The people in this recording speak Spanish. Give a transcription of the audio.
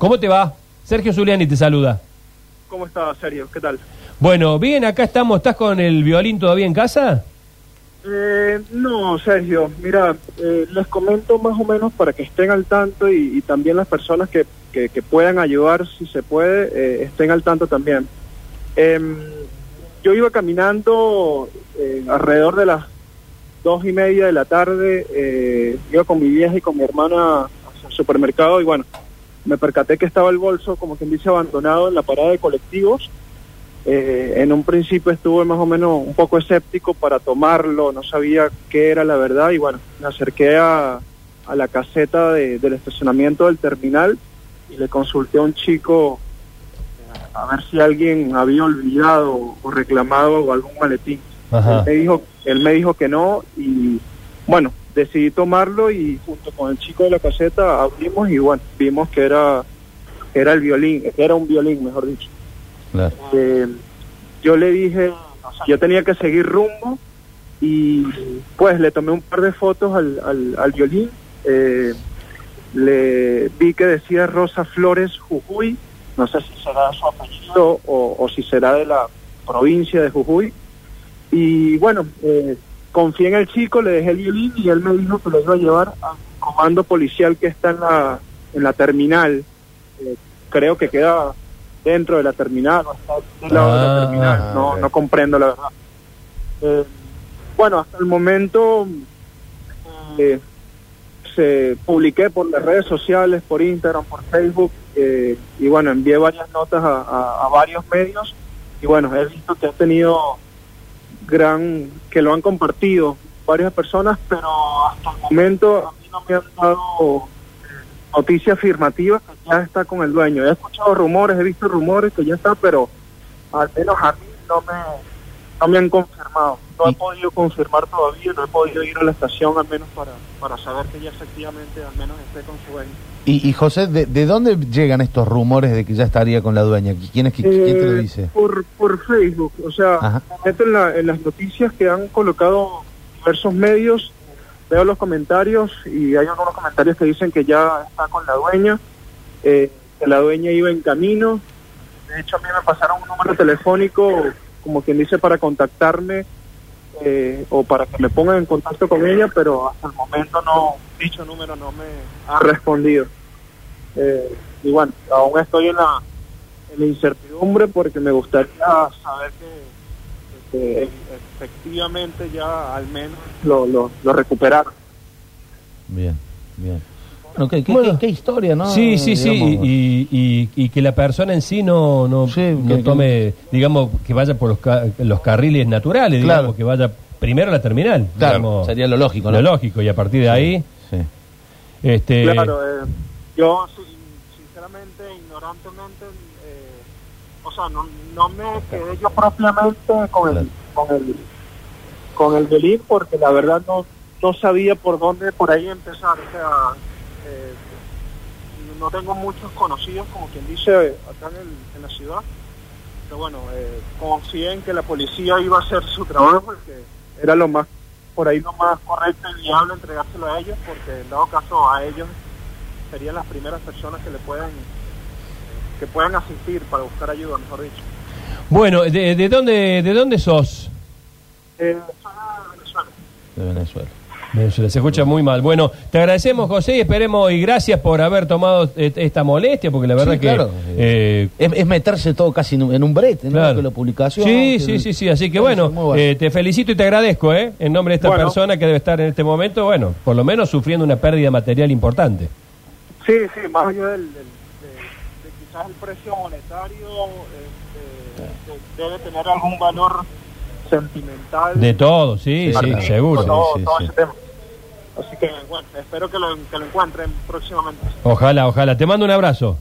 ¿Cómo te va? Sergio Zuliani te saluda. ¿Cómo está, Sergio? ¿Qué tal? Bueno, bien, acá estamos. ¿Estás con el violín todavía en casa? Eh, no, Sergio, mira, eh, les comento más o menos para que estén al tanto y, y también las personas que, que, que puedan ayudar, si se puede, eh, estén al tanto también. Em, yo iba caminando eh, alrededor de las dos y media de la tarde, eh, iba con mi vieja y con mi hermana el supermercado y bueno, me percaté que estaba el bolso, como quien dice, abandonado en la parada de colectivos. Eh, en un principio estuve más o menos un poco escéptico para tomarlo, no sabía qué era la verdad y bueno, me acerqué a, a la caseta de- del estacionamiento del terminal y le consulté a un chico eh, a ver si alguien había olvidado o reclamado algún maletín. Ajá. Él me dijo, él me dijo que no y bueno, decidí tomarlo y junto con el chico de la caseta abrimos y bueno, vimos que era, era el violín, que era un violín, mejor dicho. Claro. Eh, yo le dije, yo tenía que seguir rumbo y pues le tomé un par de fotos al, al, al violín. eh, le vi que decía Rosa Flores Jujuy, no sé si será su apellido o, o si será de la provincia de Jujuy. Y bueno, eh, confié en el chico, le dejé el violín y él me dijo que lo iba a llevar al comando policial que está en la, en la terminal. Eh, creo que queda dentro de la terminal o está del lado de la Ah, terminal. No, no comprendo la verdad. Eh, bueno, hasta el momento eh, se publiqué por las redes sociales, por Instagram, por Facebook, eh, y bueno, envié varias notas a, a- a varios medios, y bueno, he visto que ha tenido gran, que lo han compartido varias personas, pero hasta el momento a mí no me han dado eh, noticia afirmativa que ya está con el dueño. He escuchado rumores, he visto rumores que ya está, pero al menos a mí no me, no me han confirmado. No he podido confirmar todavía, no he podido ir a la estación al menos para, para saber que ya efectivamente al menos esté con su dueño. Y, y José, ¿de, de dónde llegan estos rumores de que ya estaría con la dueña? ¿Quién, es que, quién te lo Eh, dice? Por, por Facebook, o sea, la- en las noticias que han colocado diversos medios, veo los comentarios y hay algunos comentarios que dicen que ya está con la dueña, eh, que la dueña iba en camino. De hecho, a mí me pasaron un número telefónico, como quien dice, para contactarme eh, o para que me pongan en contacto con ella, pero hasta el momento no, dicho número no me ha respondido. Eh, y bueno, aún estoy en la, en la incertidumbre porque me gustaría saber que, que efectivamente ya al menos lo, lo, lo recuperaron. Bien, bien. Bueno, ¿qué, qué- Bueno. qué- qué historia, ¿no? Sí, sí, sí, y, y- y que la persona en sí no, no, Sí, no que- tome, digamos, que vaya por los, ca- los carriles naturales, Claro. digamos, que vaya primero a la terminal. Claro, digamos, sería lo lógico, ¿no? lo lógico, y a partir de ahí, Sí. este, Claro, eh, yo sin- sinceramente, ignorantemente, eh, o sea, no, no me quedé yo propiamente con el, con el, con el violín porque la verdad no, no sabía por dónde, por ahí empezar. O sea, eh, no tengo muchos conocidos, como quien dice, acá en, el- en la ciudad. Pero bueno, eh, confié en que la policía iba a hacer su trabajo y que era lo más, por ahí lo más correcto y viable entregárselo a ellos, porque en dado caso a ellos serían las primeras personas que le puedan que puedan asistir para buscar ayuda, mejor dicho. bueno, ¿de, de dónde, ¿de dónde sos? Eh, soy de Venezuela. De Venezuela. Venezuela, se escucha muy mal. Bueno, te agradecemos, José, y esperemos y gracias por haber tomado et- esta molestia, porque la verdad Sí, que... claro. eh, Es, es meterse todo casi en un, brete, ¿no? Claro. Que la publicación. Sí, que sí, el- sí, sí. Así que bueno, eh, te felicito y te agradezco, ¿eh? En nombre de esta Bueno. persona que debe estar en este momento, bueno, por lo menos sufriendo una pérdida material importante. Sí, sí, más allá del, del- de, de quizás el precio monetario, este, de- debe tener algún valor sentimental. De todo, sí, sí, seguro. Todo, Sí, sí, todo sí. ese tema. Así que bueno, espero que lo, que lo encuentren próximamente. Ojalá, ojalá. Te mando un abrazo.